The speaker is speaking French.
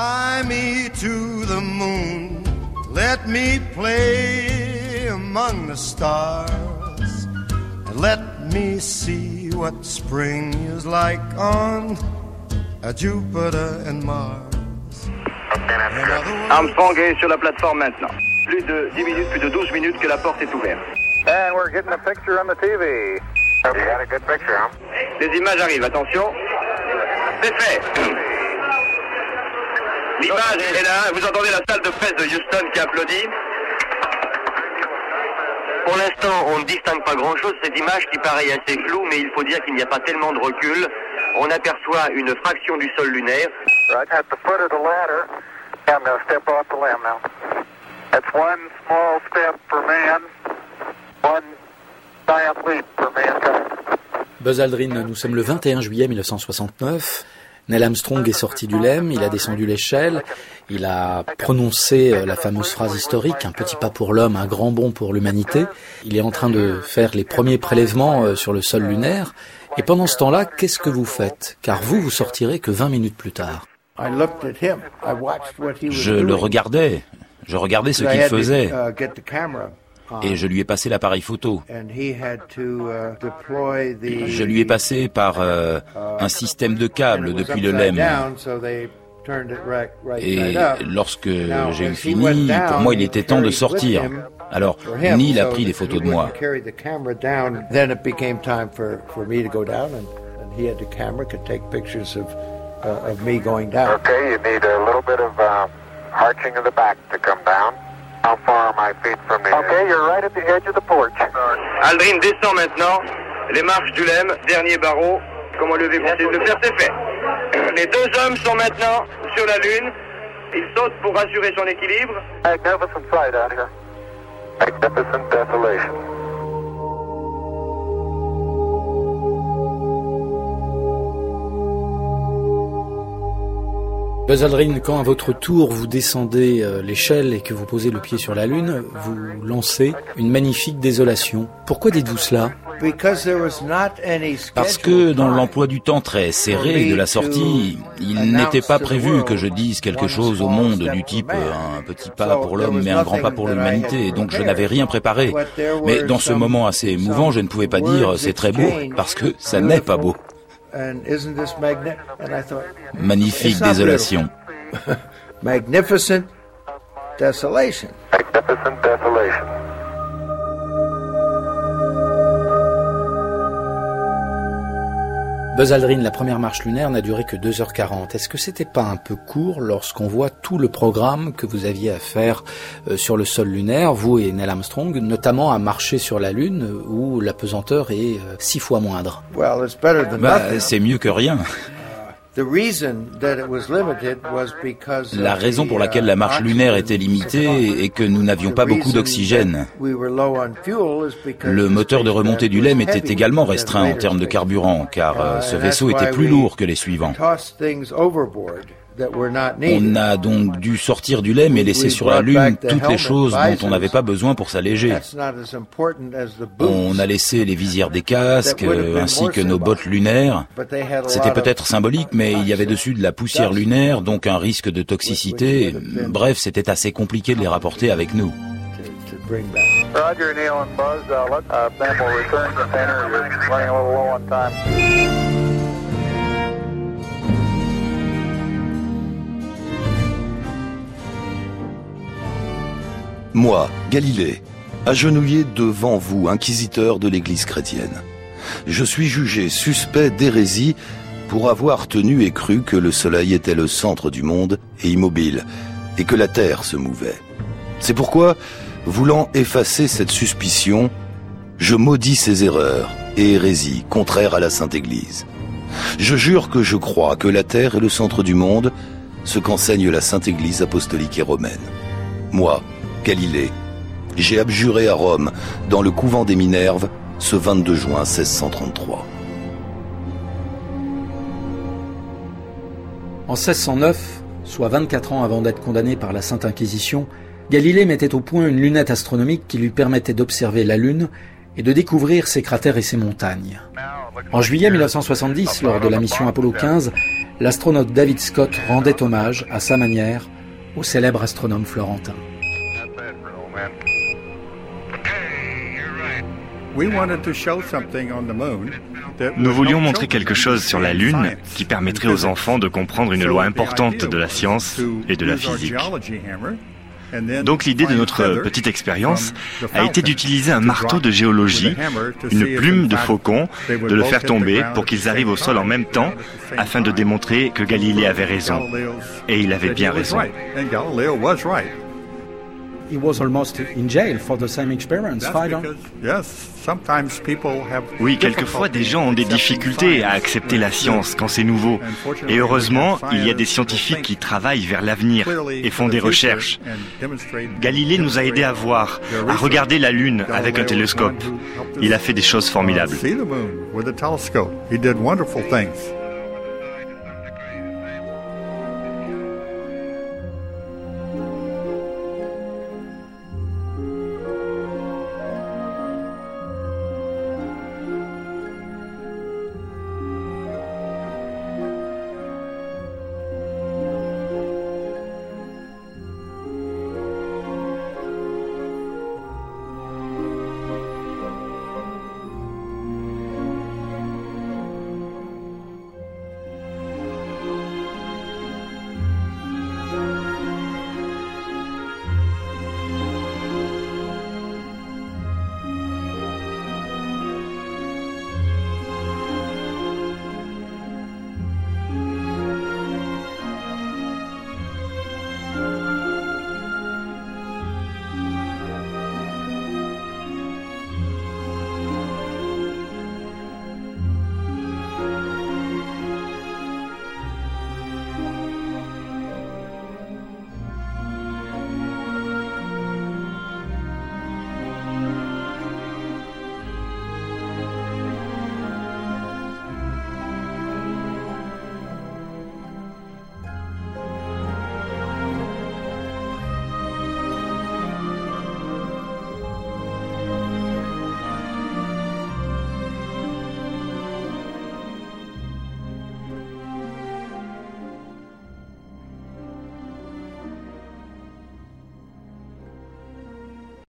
Fly me to the moon, let me play among the stars, and let me see what spring is like on Jupiter and Mars. Armstrong est sur la plateforme maintenant. Plus de 10 minutes, plus de 12 minutes que la porte est ouverte. And we're getting a picture on the TV. You got a good picture, huh? Les images arrivent, attention. C'est fait. L'image est là, vous entendez la salle de presse de Houston qui applaudit. Pour l'instant, on ne distingue pas grand-chose, cette image qui paraît assez floue, mais il faut dire qu'il n'y a pas tellement de recul. On aperçoit une fraction du sol lunaire. Right at the foot of the ladder. I'm going to step off the limb now. That's one small step for man, one giant leap for mankind. Buzz Aldrin, nous sommes le 21 juillet 1969. Neil Armstrong est sorti du LEM, il a descendu l'échelle, il a prononcé euh, la fameuse phrase historique, un petit pas pour l'homme, un grand bond pour l'humanité. Il est en train de faire les premiers prélèvements euh, sur le sol lunaire. Et pendant ce temps-là, qu'est-ce que vous faites? Car vous, vous sortirez que 20 minutes plus tard. Je le regardais, je regardais ce qu'il faisait. Et je lui ai passé l'appareil photo. Je lui ai passé par euh, un système de câbles depuis le LEM. Et lorsque j'ai eu fini, pour moi il était temps de sortir. Alors Neil a pris des photos de moi. Okay, you need a little bit of uh, arching of the back to come down. How far are my feet from the Okay, you're right at the edge of the porch. Aldrin descend maintenant les marches du LEM, dernier barreau. Comment essayer de le faire, c'est fait. Les deux hommes sont maintenant sur la Lune. Ils sautent pour assurer son équilibre. Magnificent sight out here. Magnificent desolation. Buzz Aldrin, quand à votre tour vous descendez euh, l'échelle et que vous posez le pied sur la Lune, vous lancez une magnifique désolation. Pourquoi dites-vous cela? Parce que dans l'emploi du temps très serré de la sortie, il n'était pas prévu que je dise quelque chose au monde du type un petit pas pour l'homme mais un grand pas pour l'humanité, donc je n'avais rien préparé. Mais dans ce moment assez émouvant, je ne pouvais pas dire c'est très beau, parce que ça n'est pas beau. Magnifique désolation. Magnificent desolation. Magnificent desolation. Buzz Aldrin, la première marche lunaire n'a duré que 2h40. Est-ce que c'était pas un peu court lorsqu'on voit tout le programme que vous aviez à faire euh, sur le sol lunaire, vous et Neil Armstrong, notamment à marcher sur la Lune où la pesanteur est euh, six fois moindre? Well, it's better than Bah, c'est mieux que rien. La raison the, pour laquelle la marche uh, lunaire était limitée est que nous n'avions pas beaucoup d'oxygène. We were low on fuel is because Le the moteur de remontée du LEM était également restreint en termes de carburant, car euh, Uh, ce and vaisseau était plus lourd que les suivants. On a donc dû sortir du LEM et laisser sur la Lune toutes les choses dont on n'avait pas besoin pour s'alléger. That's not as important as the boots, On a laissé les visières des casques, ainsi que nos bottes lunaires. but they had a C'était peut-être symbolique, mais il y avait dessus de la poussière lunaire, donc un risque de toxicité. Bref, c'était assez compliqué de les rapporter avec nous. Roger, Neil and Buzz. Uh, let uh, Ben will return container. You're running a little low on time. Moi, Galilée, agenouillé devant vous, inquisiteur de l'Église chrétienne. Je suis jugé suspect d'hérésie pour avoir tenu et cru que le Soleil était le centre du monde et immobile, et que la Terre se mouvait. C'est pourquoi, voulant effacer cette suspicion, je maudis ces erreurs et hérésies contraires à la Sainte Église. Je jure que je crois que la Terre est le centre du monde, ce qu'enseigne la Sainte Église apostolique et romaine. Moi, Galilée, j'ai abjuré à Rome, dans le couvent des Minerves, ce 22 juin 1633. En 1609, soit 24 ans avant d'être condamné par la Sainte Inquisition, Galilée mettait au point une lunette astronomique qui lui permettait d'observer la Lune et de découvrir ses cratères et ses montagnes. En juillet 1970, lors de la mission Apollo 15, l'astronaute David Scott rendait hommage, à sa manière, au célèbre astronome florentin. Nous voulions montrer quelque chose sur la Lune qui permettrait aux enfants de comprendre une loi importante de la science et de la physique. Donc l'idée de notre petite expérience a été d'utiliser un marteau de géologie, une plume de faucon, de le faire tomber pour qu'ils arrivent au sol en même temps afin de démontrer que Galilée avait raison. Et il avait bien raison. Oui, quelquefois des gens ont des difficultés à accepter la science quand c'est nouveau. Et heureusement, il y a des scientifiques qui travaillent vers l'avenir et font des recherches. Galilée nous a aidés à voir, à regarder la Lune avec un télescope. Il a fait des choses formidables.